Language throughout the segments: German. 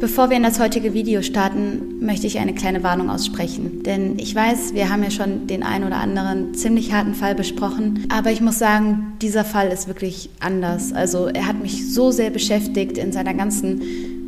Bevor wir in das heutige Video starten, möchte ich eine kleine Warnung aussprechen. Denn ich weiß, wir haben ja schon den einen oder anderen ziemlich harten Fall besprochen. Aber ich muss sagen, dieser Fall ist wirklich anders. Also er hat mich so sehr beschäftigt in seiner ganzen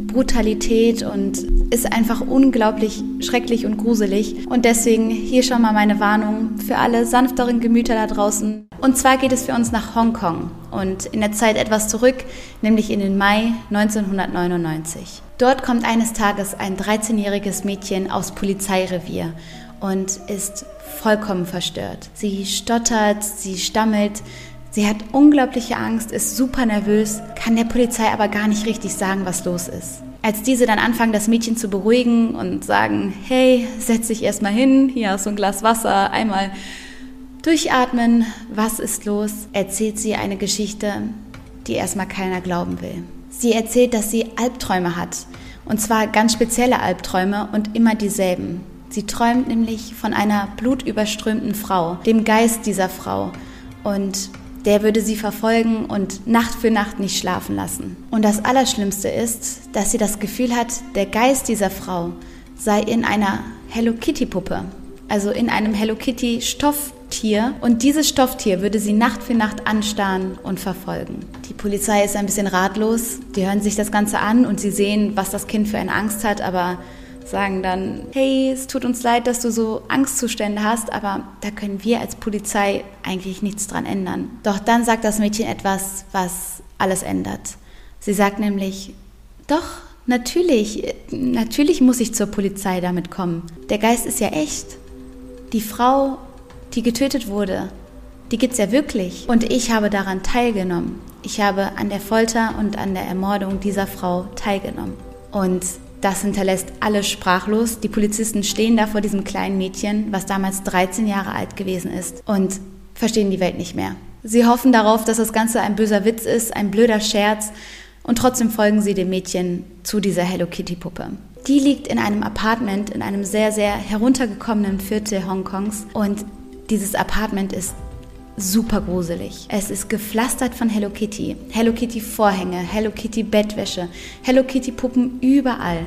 Brutalität und ist einfach unglaublich schrecklich und gruselig. Und deswegen hier schon mal meine Warnung für alle sanfteren Gemüter da draußen. Und zwar geht es für uns nach Hongkong und in der Zeit etwas zurück, nämlich in den Mai 1999. Dort kommt eines Tages ein 13-jähriges Mädchen aus Polizeirevier und ist vollkommen verstört. Sie stottert, sie stammelt, Sie hat unglaubliche Angst, ist super nervös, kann der Polizei aber gar nicht richtig sagen, was los ist. Als diese dann anfangen, das Mädchen zu beruhigen und sagen, hey, setz dich erstmal hin, hier hast du ein Glas Wasser, einmal durchatmen, was ist los, erzählt sie eine Geschichte, die erstmal keiner glauben will. Sie erzählt, dass sie Albträume hat, und zwar ganz spezielle Albträume und immer dieselben. Sie träumt nämlich von einer blutüberströmten Frau, dem Geist dieser Frau. Und der würde sie verfolgen und Nacht für Nacht nicht schlafen lassen. Und das Allerschlimmste ist, dass sie das Gefühl hat, der Geist dieser Frau sei in einer Hello Kitty Puppe, also in einem Hello Kitty Stofftier. Und dieses Stofftier würde sie Nacht für Nacht anstarren und verfolgen. Die Polizei ist ein bisschen ratlos. Die hören sich das Ganze an und sie sehen, was das Kind für eine Angst hat, aber sagen dann, hey, es tut uns leid, dass du so Angstzustände hast, aber da können wir als Polizei eigentlich nichts dran ändern. Doch dann sagt das Mädchen etwas, was alles ändert. Sie sagt nämlich, doch, natürlich, natürlich muss ich zur Polizei damit kommen. Der Geist ist ja echt. Die Frau, die getötet wurde, die gibt's ja wirklich. Und ich habe daran teilgenommen. Ich habe an der Folter und an der Ermordung dieser Frau teilgenommen. Und das hinterlässt alle sprachlos. Die Polizisten stehen da vor diesem kleinen Mädchen, was damals 13 Jahre alt gewesen ist, und verstehen die Welt nicht mehr. Sie hoffen darauf, dass das Ganze ein böser Witz ist, ein blöder Scherz, und trotzdem folgen sie dem Mädchen zu dieser Hello Kitty Puppe. Die liegt in einem Apartment in einem sehr, sehr heruntergekommenen Viertel Hongkongs und dieses Apartment ist super gruselig. Es ist gepflastert von Hello Kitty. Hello Kitty Vorhänge, Hello Kitty Bettwäsche, Hello Kitty Puppen überall.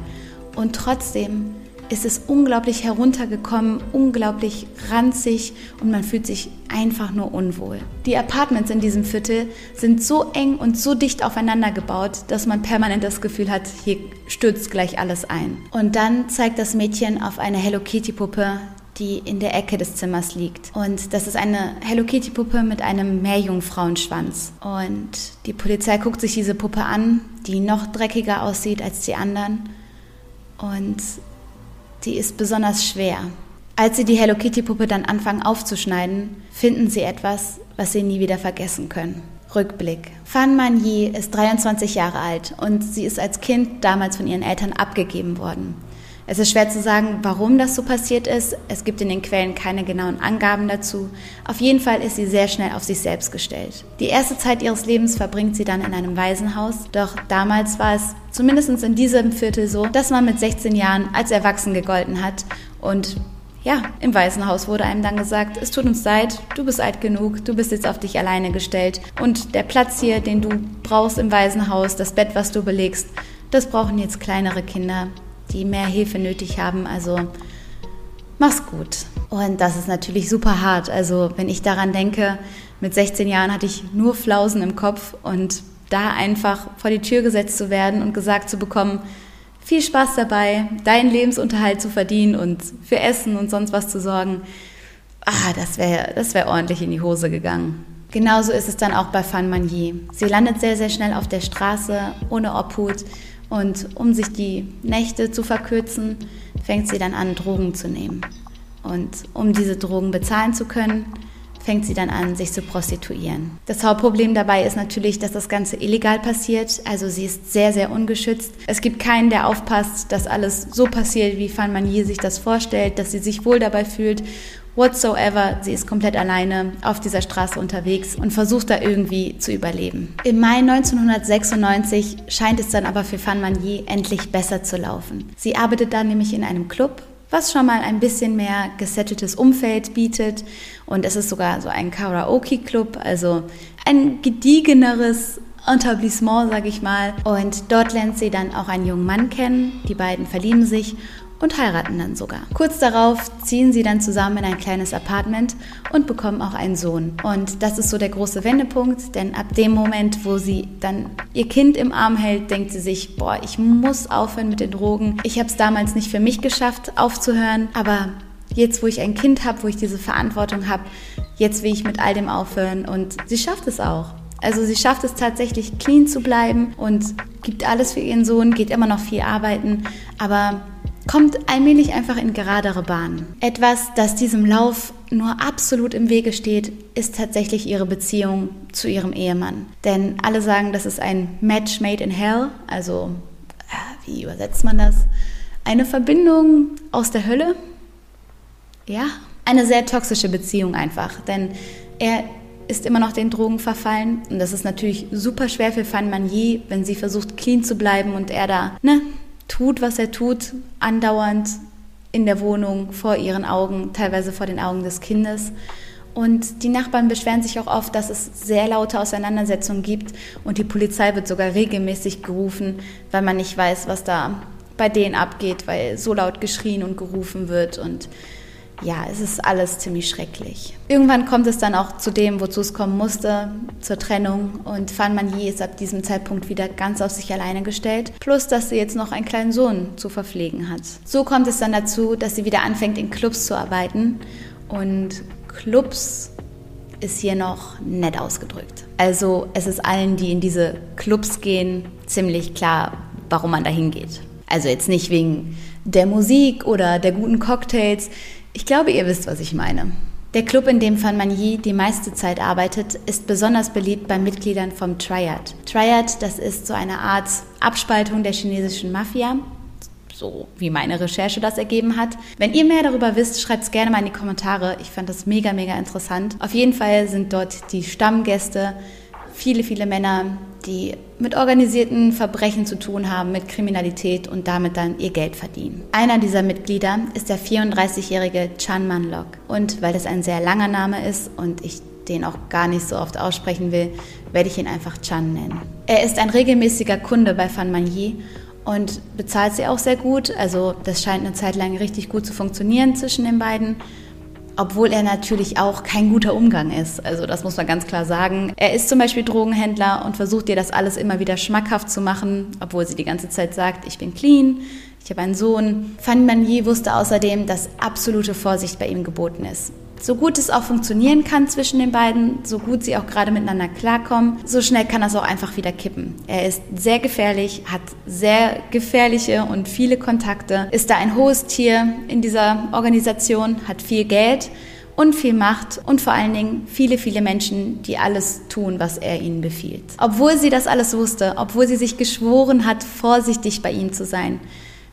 Und trotzdem ist es unglaublich heruntergekommen, unglaublich ranzig und man fühlt sich einfach nur unwohl. Die Apartments in diesem Viertel sind so eng und so dicht aufeinander gebaut, dass man permanent das Gefühl hat, hier stürzt gleich alles ein. Und dann zeigt das Mädchen auf eine Hello Kitty Puppe, die in der Ecke des Zimmers liegt. Und das ist eine Hello Kitty Puppe mit einem Meerjungfrauenschwanz. Und die Polizei guckt sich diese Puppe an, die noch dreckiger aussieht als die anderen. Und die ist besonders schwer. Als sie die Hello Kitty Puppe dann anfangen aufzuschneiden, finden sie etwas, was sie nie wieder vergessen können. Rückblick. Fan Man Yi ist 23 Jahre alt und sie ist als Kind damals von ihren Eltern abgegeben worden. Es ist schwer zu sagen, warum das so passiert ist. Es gibt in den Quellen keine genauen Angaben dazu. Auf jeden Fall ist sie sehr schnell auf sich selbst gestellt. Die erste Zeit ihres Lebens verbringt sie dann in einem Waisenhaus. Doch damals war es zumindest in diesem Viertel so, dass man mit 16 Jahren als erwachsen gegolten hat. Und ja, im Waisenhaus wurde einem dann gesagt, es tut uns leid, du bist alt genug, du bist jetzt auf dich alleine gestellt. Und der Platz hier, den du brauchst im Waisenhaus, das Bett, was du belegst, das brauchen jetzt kleinere Kinder die mehr Hilfe nötig haben. Also mach's gut. Und das ist natürlich super hart. Also wenn ich daran denke, mit 16 Jahren hatte ich nur Flausen im Kopf und da einfach vor die Tür gesetzt zu werden und gesagt zu bekommen, viel Spaß dabei, deinen Lebensunterhalt zu verdienen und für Essen und sonst was zu sorgen, ah, das wäre das wär ordentlich in die Hose gegangen. Genauso ist es dann auch bei Fan Manier. Sie landet sehr, sehr schnell auf der Straße, ohne Obhut und um sich die Nächte zu verkürzen, fängt sie dann an, Drogen zu nehmen. Und um diese Drogen bezahlen zu können, fängt sie dann an, sich zu prostituieren. Das Hauptproblem dabei ist natürlich, dass das Ganze illegal passiert. Also sie ist sehr, sehr ungeschützt. Es gibt keinen, der aufpasst, dass alles so passiert, wie Fan Manier sich das vorstellt, dass sie sich wohl dabei fühlt whatsoever. Sie ist komplett alleine auf dieser Straße unterwegs und versucht da irgendwie zu überleben. Im Mai 1996 scheint es dann aber für Fan Manier endlich besser zu laufen. Sie arbeitet dann nämlich in einem Club, was schon mal ein bisschen mehr gesetteltes Umfeld bietet. Und es ist sogar so ein Karaoke-Club, also ein gediegeneres Etablissement, sage ich mal. Und dort lernt sie dann auch einen jungen Mann kennen. Die beiden verlieben sich und heiraten dann sogar. Kurz darauf ziehen sie dann zusammen in ein kleines Apartment und bekommen auch einen Sohn. Und das ist so der große Wendepunkt, denn ab dem Moment, wo sie dann ihr Kind im Arm hält, denkt sie sich, boah, ich muss aufhören mit den Drogen. Ich habe es damals nicht für mich geschafft, aufzuhören, aber jetzt, wo ich ein Kind habe, wo ich diese Verantwortung habe, jetzt will ich mit all dem aufhören und sie schafft es auch. Also sie schafft es tatsächlich clean zu bleiben und gibt alles für ihren Sohn, geht immer noch viel arbeiten, aber kommt allmählich einfach in geradere Bahnen. Etwas, das diesem Lauf nur absolut im Wege steht, ist tatsächlich ihre Beziehung zu ihrem Ehemann. Denn alle sagen, das ist ein Match made in hell, also äh, wie übersetzt man das? Eine Verbindung aus der Hölle? Ja, eine sehr toxische Beziehung einfach, denn er ist immer noch den Drogen verfallen und das ist natürlich super schwer für Fan Manier, wenn sie versucht clean zu bleiben und er da, ne, tut, was er tut, andauernd in der Wohnung vor ihren Augen, teilweise vor den Augen des Kindes. Und die Nachbarn beschweren sich auch oft, dass es sehr laute Auseinandersetzungen gibt und die Polizei wird sogar regelmäßig gerufen, weil man nicht weiß, was da bei denen abgeht, weil so laut geschrien und gerufen wird und ja, es ist alles ziemlich schrecklich. Irgendwann kommt es dann auch zu dem, wozu es kommen musste, zur Trennung. Und Fan Manier ist ab diesem Zeitpunkt wieder ganz auf sich alleine gestellt. Plus, dass sie jetzt noch einen kleinen Sohn zu verpflegen hat. So kommt es dann dazu, dass sie wieder anfängt, in Clubs zu arbeiten. Und Clubs ist hier noch nett ausgedrückt. Also es ist allen, die in diese Clubs gehen, ziemlich klar, warum man da hingeht. Also jetzt nicht wegen der Musik oder der guten Cocktails. Ich glaube, ihr wisst, was ich meine. Der Club, in dem Fan Manyi die meiste Zeit arbeitet, ist besonders beliebt bei Mitgliedern vom Triad. Triad, das ist so eine Art Abspaltung der chinesischen Mafia, so wie meine Recherche das ergeben hat. Wenn ihr mehr darüber wisst, schreibt es gerne mal in die Kommentare. Ich fand das mega, mega interessant. Auf jeden Fall sind dort die Stammgäste viele, viele Männer, die mit organisierten Verbrechen zu tun haben, mit Kriminalität und damit dann ihr Geld verdienen. Einer dieser Mitglieder ist der 34-jährige Chan Manlok. Und weil das ein sehr langer Name ist und ich den auch gar nicht so oft aussprechen will, werde ich ihn einfach Chan nennen. Er ist ein regelmäßiger Kunde bei Fan Manyi und bezahlt sie auch sehr gut. Also das scheint eine Zeit lang richtig gut zu funktionieren zwischen den beiden obwohl er natürlich auch kein guter Umgang ist. Also das muss man ganz klar sagen. Er ist zum Beispiel Drogenhändler und versucht dir das alles immer wieder schmackhaft zu machen, obwohl sie die ganze Zeit sagt, ich bin clean, ich habe einen Sohn. Fanny Manier wusste außerdem, dass absolute Vorsicht bei ihm geboten ist. So gut es auch funktionieren kann zwischen den beiden, so gut sie auch gerade miteinander klarkommen, so schnell kann das auch einfach wieder kippen. Er ist sehr gefährlich, hat sehr gefährliche und viele Kontakte, ist da ein hohes Tier in dieser Organisation, hat viel Geld und viel Macht und vor allen Dingen viele, viele Menschen, die alles tun, was er ihnen befiehlt. Obwohl sie das alles wusste, obwohl sie sich geschworen hat, vorsichtig bei ihm zu sein,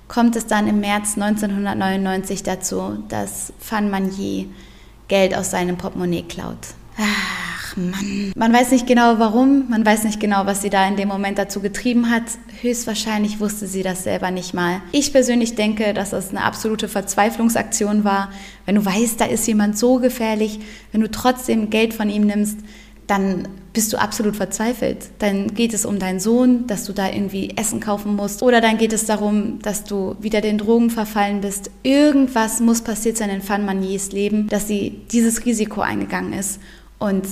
kommt es dann im März 1999 dazu, dass Fan Manier Geld aus seinem Portemonnaie klaut. Ach Mann. Man weiß nicht genau warum, man weiß nicht genau, was sie da in dem Moment dazu getrieben hat. Höchstwahrscheinlich wusste sie das selber nicht mal. Ich persönlich denke, dass es eine absolute Verzweiflungsaktion war. Wenn du weißt, da ist jemand so gefährlich, wenn du trotzdem Geld von ihm nimmst, dann bist du absolut verzweifelt. Dann geht es um deinen Sohn, dass du da irgendwie Essen kaufen musst. Oder dann geht es darum, dass du wieder den Drogen verfallen bist. Irgendwas muss passiert sein in Fan Maniers Leben, dass sie dieses Risiko eingegangen ist. Und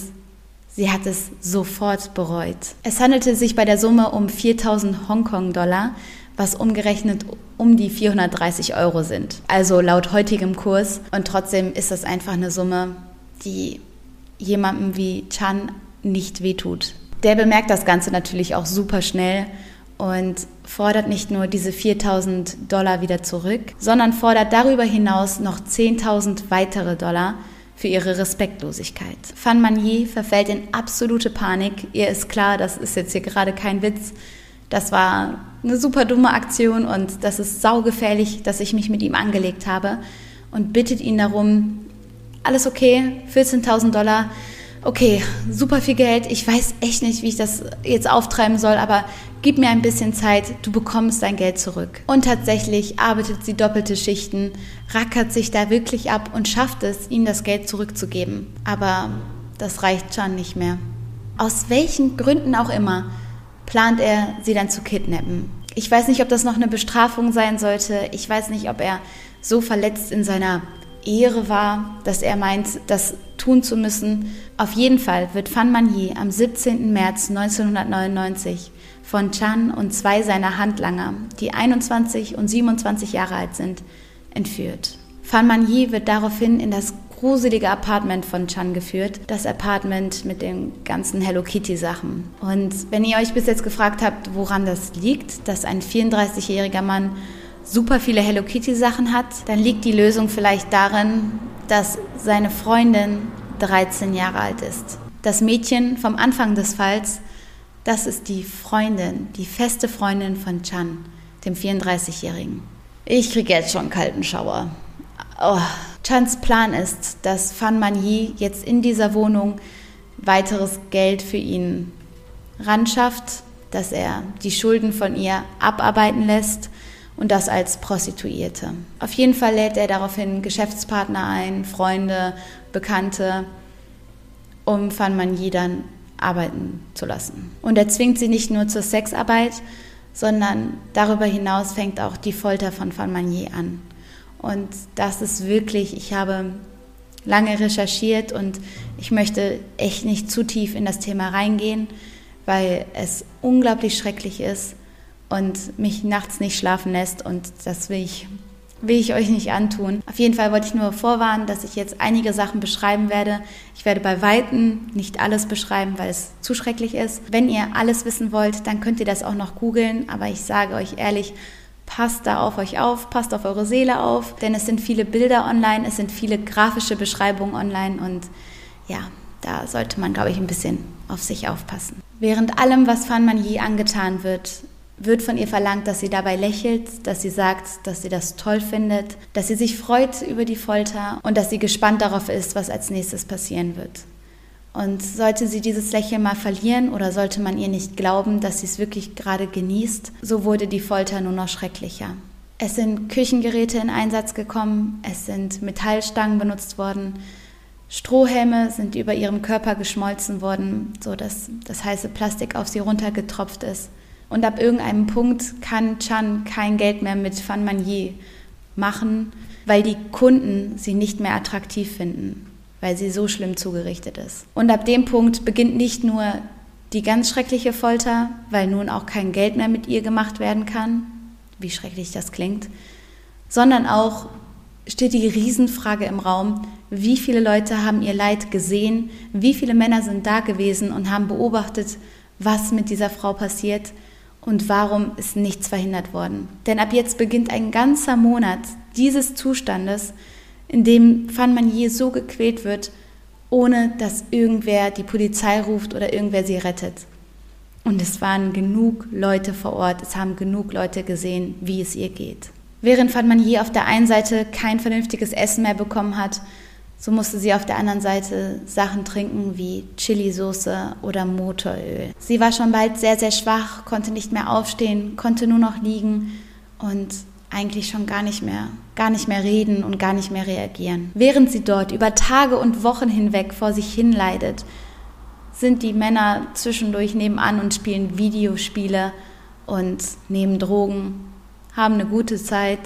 sie hat es sofort bereut. Es handelte sich bei der Summe um 4000 Hongkong-Dollar, was umgerechnet um die 430 Euro sind. Also laut heutigem Kurs. Und trotzdem ist das einfach eine Summe, die jemandem wie Chan nicht wehtut. Der bemerkt das Ganze natürlich auch super schnell und fordert nicht nur diese 4000 Dollar wieder zurück, sondern fordert darüber hinaus noch 10.000 weitere Dollar für ihre Respektlosigkeit. Fan Manier verfällt in absolute Panik. Ihr ist klar, das ist jetzt hier gerade kein Witz. Das war eine super dumme Aktion und das ist saugefährlich, dass ich mich mit ihm angelegt habe und bittet ihn darum, alles okay, 14.000 Dollar, okay, super viel Geld, ich weiß echt nicht, wie ich das jetzt auftreiben soll, aber gib mir ein bisschen Zeit, du bekommst dein Geld zurück. Und tatsächlich arbeitet sie doppelte Schichten, rackert sich da wirklich ab und schafft es, ihnen das Geld zurückzugeben. Aber das reicht schon nicht mehr. Aus welchen Gründen auch immer plant er, sie dann zu kidnappen. Ich weiß nicht, ob das noch eine Bestrafung sein sollte. Ich weiß nicht, ob er so verletzt in seiner Ehre war, dass er meint, das tun zu müssen. Auf jeden Fall wird Fan Manyi am 17. März 1999 von Chan und zwei seiner Handlanger, die 21 und 27 Jahre alt sind, entführt. Fan Manyi wird daraufhin in das gruselige Apartment von Chan geführt. Das Apartment mit den ganzen Hello Kitty Sachen. Und wenn ihr euch bis jetzt gefragt habt, woran das liegt, dass ein 34-jähriger Mann super viele Hello Kitty Sachen hat, dann liegt die Lösung vielleicht darin, dass seine Freundin 13 Jahre alt ist. Das Mädchen vom Anfang des Falls, das ist die Freundin, die feste Freundin von Chan, dem 34-Jährigen. Ich kriege jetzt schon einen kalten Schauer. Oh. Chans Plan ist, dass Fan Manyi jetzt in dieser Wohnung weiteres Geld für ihn ranschafft, dass er die Schulden von ihr abarbeiten lässt und das als Prostituierte. Auf jeden Fall lädt er daraufhin Geschäftspartner ein, Freunde, Bekannte, um Fan Manyi dann arbeiten zu lassen. Und er zwingt sie nicht nur zur Sexarbeit, sondern darüber hinaus fängt auch die Folter von Fan Manyi an. Und das ist wirklich, ich habe lange recherchiert und ich möchte echt nicht zu tief in das Thema reingehen, weil es unglaublich schrecklich ist und mich nachts nicht schlafen lässt und das will ich, will ich euch nicht antun. Auf jeden Fall wollte ich nur vorwarnen, dass ich jetzt einige Sachen beschreiben werde. Ich werde bei Weitem nicht alles beschreiben, weil es zu schrecklich ist. Wenn ihr alles wissen wollt, dann könnt ihr das auch noch googeln, aber ich sage euch ehrlich, Passt da auf euch auf, passt auf eure Seele auf, denn es sind viele Bilder online, es sind viele grafische Beschreibungen online und ja, da sollte man, glaube ich, ein bisschen auf sich aufpassen. Während allem, was Fan je angetan wird, wird von ihr verlangt, dass sie dabei lächelt, dass sie sagt, dass sie das toll findet, dass sie sich freut über die Folter und dass sie gespannt darauf ist, was als nächstes passieren wird. Und sollte sie dieses Lächeln mal verlieren oder sollte man ihr nicht glauben, dass sie es wirklich gerade genießt, so wurde die Folter nur noch schrecklicher. Es sind Küchengeräte in Einsatz gekommen, es sind Metallstangen benutzt worden, Strohhelme sind über ihrem Körper geschmolzen worden, sodass das heiße Plastik auf sie runtergetropft ist. Und ab irgendeinem Punkt kann Chan kein Geld mehr mit Fan Manier machen, weil die Kunden sie nicht mehr attraktiv finden weil sie so schlimm zugerichtet ist. Und ab dem Punkt beginnt nicht nur die ganz schreckliche Folter, weil nun auch kein Geld mehr mit ihr gemacht werden kann, wie schrecklich das klingt, sondern auch steht die Riesenfrage im Raum, wie viele Leute haben ihr Leid gesehen, wie viele Männer sind da gewesen und haben beobachtet, was mit dieser Frau passiert und warum ist nichts verhindert worden. Denn ab jetzt beginnt ein ganzer Monat dieses Zustandes, in dem Fan Manier so gequält wird, ohne dass irgendwer die Polizei ruft oder irgendwer sie rettet. Und es waren genug Leute vor Ort, es haben genug Leute gesehen, wie es ihr geht. Während Fan Manier auf der einen Seite kein vernünftiges Essen mehr bekommen hat, so musste sie auf der anderen Seite Sachen trinken wie Chilisauce oder Motoröl. Sie war schon bald sehr, sehr schwach, konnte nicht mehr aufstehen, konnte nur noch liegen und eigentlich schon gar nicht mehr, gar nicht mehr reden und gar nicht mehr reagieren. Während sie dort über Tage und Wochen hinweg vor sich hin leidet, sind die Männer zwischendurch nebenan und spielen Videospiele und nehmen Drogen, haben eine gute Zeit,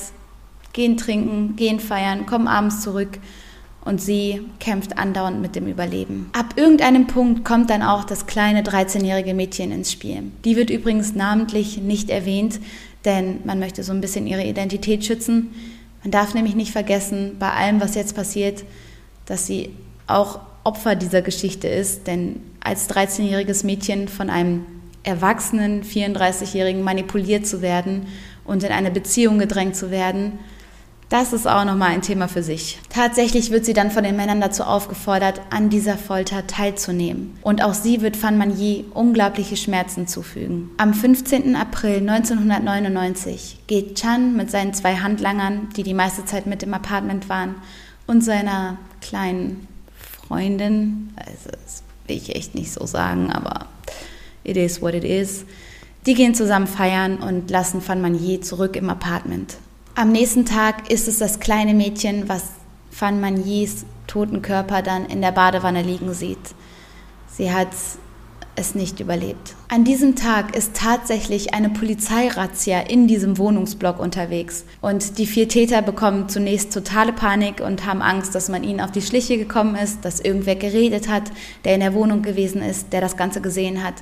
gehen trinken, gehen feiern, kommen abends zurück und sie kämpft andauernd mit dem Überleben. Ab irgendeinem Punkt kommt dann auch das kleine 13-jährige Mädchen ins Spiel. Die wird übrigens namentlich nicht erwähnt, denn man möchte so ein bisschen ihre Identität schützen. Man darf nämlich nicht vergessen, bei allem, was jetzt passiert, dass sie auch Opfer dieser Geschichte ist, denn als 13-jähriges Mädchen von einem erwachsenen 34-jährigen manipuliert zu werden und in eine Beziehung gedrängt zu werden, das ist auch nochmal ein Thema für sich. Tatsächlich wird sie dann von den Männern dazu aufgefordert, an dieser Folter teilzunehmen. Und auch sie wird Fan Manyi unglaubliche Schmerzen zufügen. Am 15. April 1999 geht Chan mit seinen zwei Handlangern, die die meiste Zeit mit im Apartment waren, und seiner kleinen Freundin, also das will ich echt nicht so sagen, aber it is what it is, die gehen zusammen feiern und lassen Fan Manyi zurück im Apartment. Am nächsten Tag ist es das kleine Mädchen, was Fan Maniers toten Körper dann in der Badewanne liegen sieht. Sie hat es nicht überlebt. An diesem Tag ist tatsächlich eine Polizeirazzia in diesem Wohnungsblock unterwegs. Und die vier Täter bekommen zunächst totale Panik und haben Angst, dass man ihnen auf die Schliche gekommen ist, dass irgendwer geredet hat, der in der Wohnung gewesen ist, der das Ganze gesehen hat.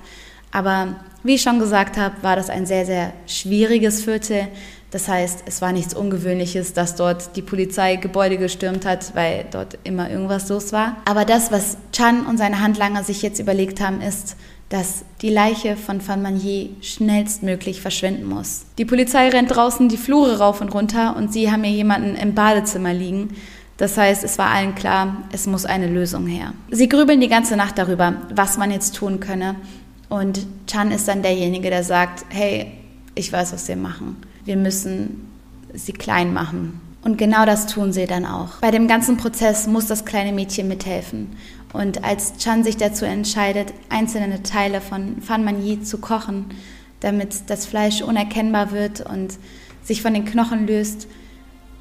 Aber wie ich schon gesagt habe, war das ein sehr, sehr schwieriges Viertel. Das heißt, es war nichts Ungewöhnliches, dass dort die Polizei Gebäude gestürmt hat, weil dort immer irgendwas los war. Aber das, was Chan und seine Handlanger sich jetzt überlegt haben, ist, dass die Leiche von Van Manier schnellstmöglich verschwinden muss. Die Polizei rennt draußen die Flure rauf und runter und sie haben hier jemanden im Badezimmer liegen. Das heißt, es war allen klar, es muss eine Lösung her. Sie grübeln die ganze Nacht darüber, was man jetzt tun könne. Und Chan ist dann derjenige, der sagt, hey, ich weiß, was wir machen wir müssen sie klein machen. Und genau das tun sie dann auch. Bei dem ganzen Prozess muss das kleine Mädchen mithelfen. Und als Chan sich dazu entscheidet, einzelne Teile von Fan Manyi zu kochen, damit das Fleisch unerkennbar wird und sich von den Knochen löst,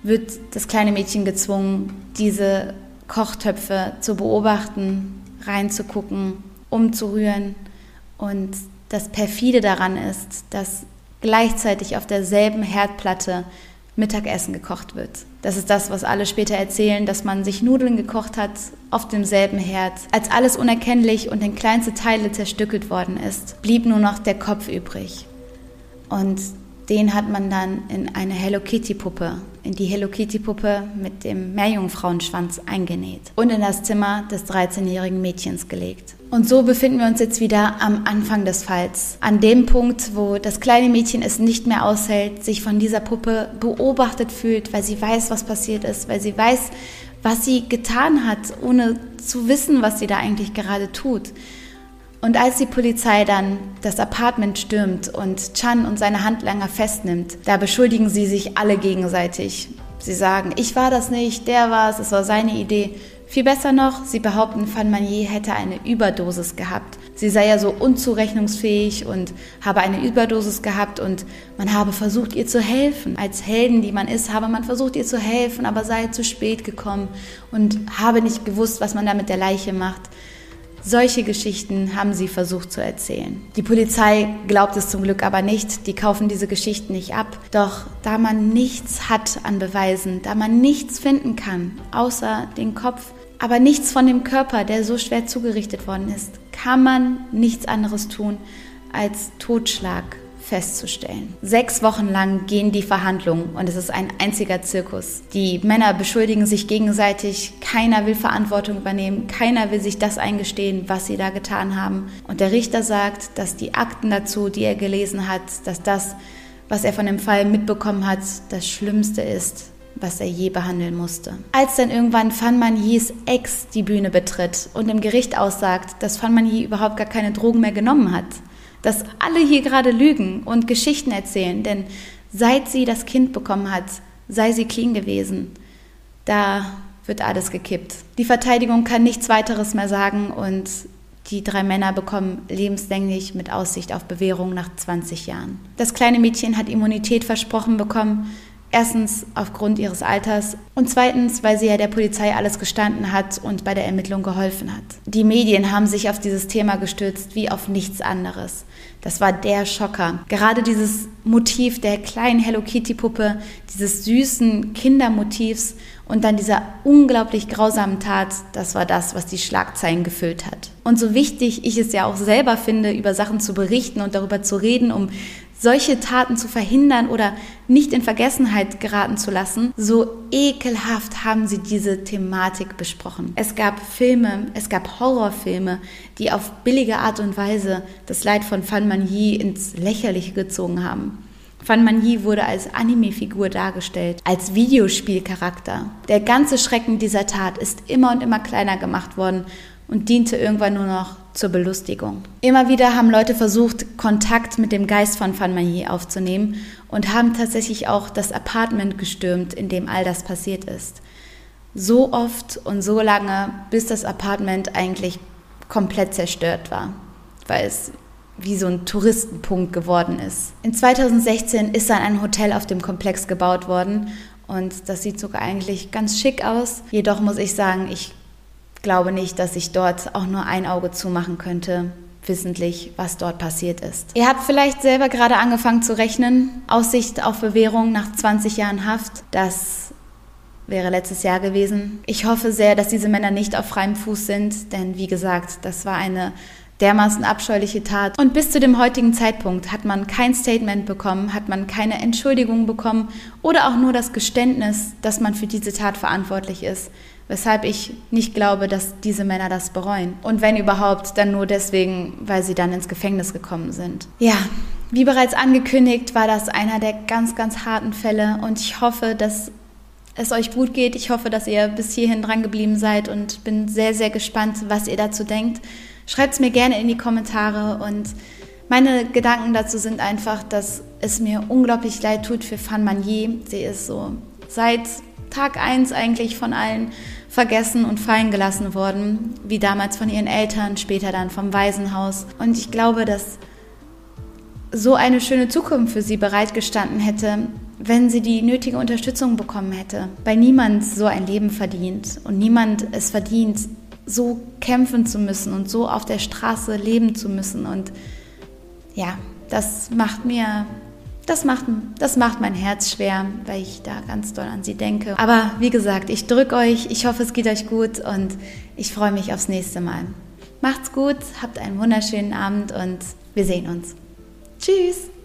wird das kleine Mädchen gezwungen, diese Kochtöpfe zu beobachten, reinzugucken, umzurühren. Und das perfide daran ist, dass gleichzeitig auf derselben Herdplatte Mittagessen gekocht wird. Das ist das, was alle später erzählen, dass man sich Nudeln gekocht hat auf demselben Herd. Als alles unerkennlich und in kleinste Teile zerstückelt worden ist, blieb nur noch der Kopf übrig. Und den hat man dann in eine Hello Kitty Puppe, in die Hello Kitty Puppe mit dem Meerjungfrauenschwanz eingenäht und in das Zimmer des 13-jährigen Mädchens gelegt. Und so befinden wir uns jetzt wieder am Anfang des Falls. An dem Punkt, wo das kleine Mädchen es nicht mehr aushält, sich von dieser Puppe beobachtet fühlt, weil sie weiß, was passiert ist, weil sie weiß, was sie getan hat, ohne zu wissen, was sie da eigentlich gerade tut. Und als die Polizei dann das Apartment stürmt und Chan und seine Handlanger festnimmt, da beschuldigen sie sich alle gegenseitig. Sie sagen, ich war das nicht, der war es, es war seine Idee. Viel besser noch, sie behaupten, Van Manier hätte eine Überdosis gehabt. Sie sei ja so unzurechnungsfähig und habe eine Überdosis gehabt und man habe versucht, ihr zu helfen. Als Helden, die man ist, habe man versucht, ihr zu helfen, aber sei zu spät gekommen und habe nicht gewusst, was man da mit der Leiche macht. Solche Geschichten haben sie versucht zu erzählen. Die Polizei glaubt es zum Glück aber nicht, die kaufen diese Geschichten nicht ab. Doch da man nichts hat an Beweisen, da man nichts finden kann, außer den Kopf, aber nichts von dem Körper, der so schwer zugerichtet worden ist, kann man nichts anderes tun, als Totschlag festzustellen. Sechs Wochen lang gehen die Verhandlungen und es ist ein einziger Zirkus. Die Männer beschuldigen sich gegenseitig, keiner will Verantwortung übernehmen, keiner will sich das eingestehen, was sie da getan haben. Und der Richter sagt, dass die Akten dazu, die er gelesen hat, dass das, was er von dem Fall mitbekommen hat, das Schlimmste ist, was er je behandeln musste. Als dann irgendwann Fan Manjis Ex die Bühne betritt und im Gericht aussagt, dass Fan Manji überhaupt gar keine Drogen mehr genommen hat, dass alle hier gerade lügen und Geschichten erzählen, denn seit sie das Kind bekommen hat, sei sie clean gewesen. Da wird alles gekippt. Die Verteidigung kann nichts weiteres mehr sagen und die drei Männer bekommen lebenslänglich mit Aussicht auf Bewährung nach 20 Jahren. Das kleine Mädchen hat Immunität versprochen bekommen, Erstens aufgrund ihres Alters und zweitens, weil sie ja der Polizei alles gestanden hat und bei der Ermittlung geholfen hat. Die Medien haben sich auf dieses Thema gestürzt wie auf nichts anderes. Das war der Schocker. Gerade dieses Motiv der kleinen Hello Kitty Puppe, dieses süßen Kindermotivs und dann dieser unglaublich grausamen Tat, das war das, was die Schlagzeilen gefüllt hat. Und so wichtig ich es ja auch selber finde, über Sachen zu berichten und darüber zu reden, um solche Taten zu verhindern oder nicht in Vergessenheit geraten zu lassen, so ekelhaft haben sie diese Thematik besprochen. Es gab Filme, es gab Horrorfilme, die auf billige Art und Weise das Leid von Fan Manyi ins Lächerliche gezogen haben. Fan Manyi wurde als Anime-Figur dargestellt, als Videospielcharakter. Der ganze Schrecken dieser Tat ist immer und immer kleiner gemacht worden und diente irgendwann nur noch zur Belustigung. Immer wieder haben Leute versucht, Kontakt mit dem Geist von Van Mailly aufzunehmen und haben tatsächlich auch das Apartment gestürmt, in dem all das passiert ist. So oft und so lange, bis das Apartment eigentlich komplett zerstört war, weil es wie so ein Touristenpunkt geworden ist. In 2016 ist dann ein Hotel auf dem Komplex gebaut worden und das sieht sogar eigentlich ganz schick aus. Jedoch muss ich sagen, ich glaube nicht, dass ich dort auch nur ein Auge zumachen könnte, wissentlich, was dort passiert ist. Ihr habt vielleicht selber gerade angefangen zu rechnen. Aussicht auf Bewährung nach 20 Jahren Haft. Das wäre letztes Jahr gewesen. Ich hoffe sehr, dass diese Männer nicht auf freiem Fuß sind, denn wie gesagt, das war eine dermaßen abscheuliche Tat. Und bis zu dem heutigen Zeitpunkt hat man kein Statement bekommen, hat man keine Entschuldigung bekommen oder auch nur das Geständnis, dass man für diese Tat verantwortlich ist. Weshalb ich nicht glaube, dass diese Männer das bereuen. Und wenn überhaupt, dann nur deswegen, weil sie dann ins Gefängnis gekommen sind. Ja, wie bereits angekündigt, war das einer der ganz, ganz harten Fälle und ich hoffe, dass es euch gut geht. Ich hoffe, dass ihr bis hierhin dran geblieben seid und bin sehr, sehr gespannt, was ihr dazu denkt. Schreibt es mir gerne in die Kommentare und meine Gedanken dazu sind einfach, dass es mir unglaublich leid tut für Fan Manier. Sie ist so seit Tag 1 eigentlich von allen vergessen und fallen gelassen worden, wie damals von ihren Eltern, später dann vom Waisenhaus. Und ich glaube, dass so eine schöne Zukunft für sie bereitgestanden hätte, wenn sie die nötige Unterstützung bekommen hätte. Weil niemand so ein Leben verdient und niemand es verdient, so kämpfen zu müssen und so auf der Straße leben zu müssen. Und ja, das macht mir, das macht, das macht mein Herz schwer, weil ich da ganz doll an sie denke. Aber wie gesagt, ich drücke euch, ich hoffe, es geht euch gut und ich freue mich aufs nächste Mal. Macht's gut, habt einen wunderschönen Abend und wir sehen uns. Tschüss!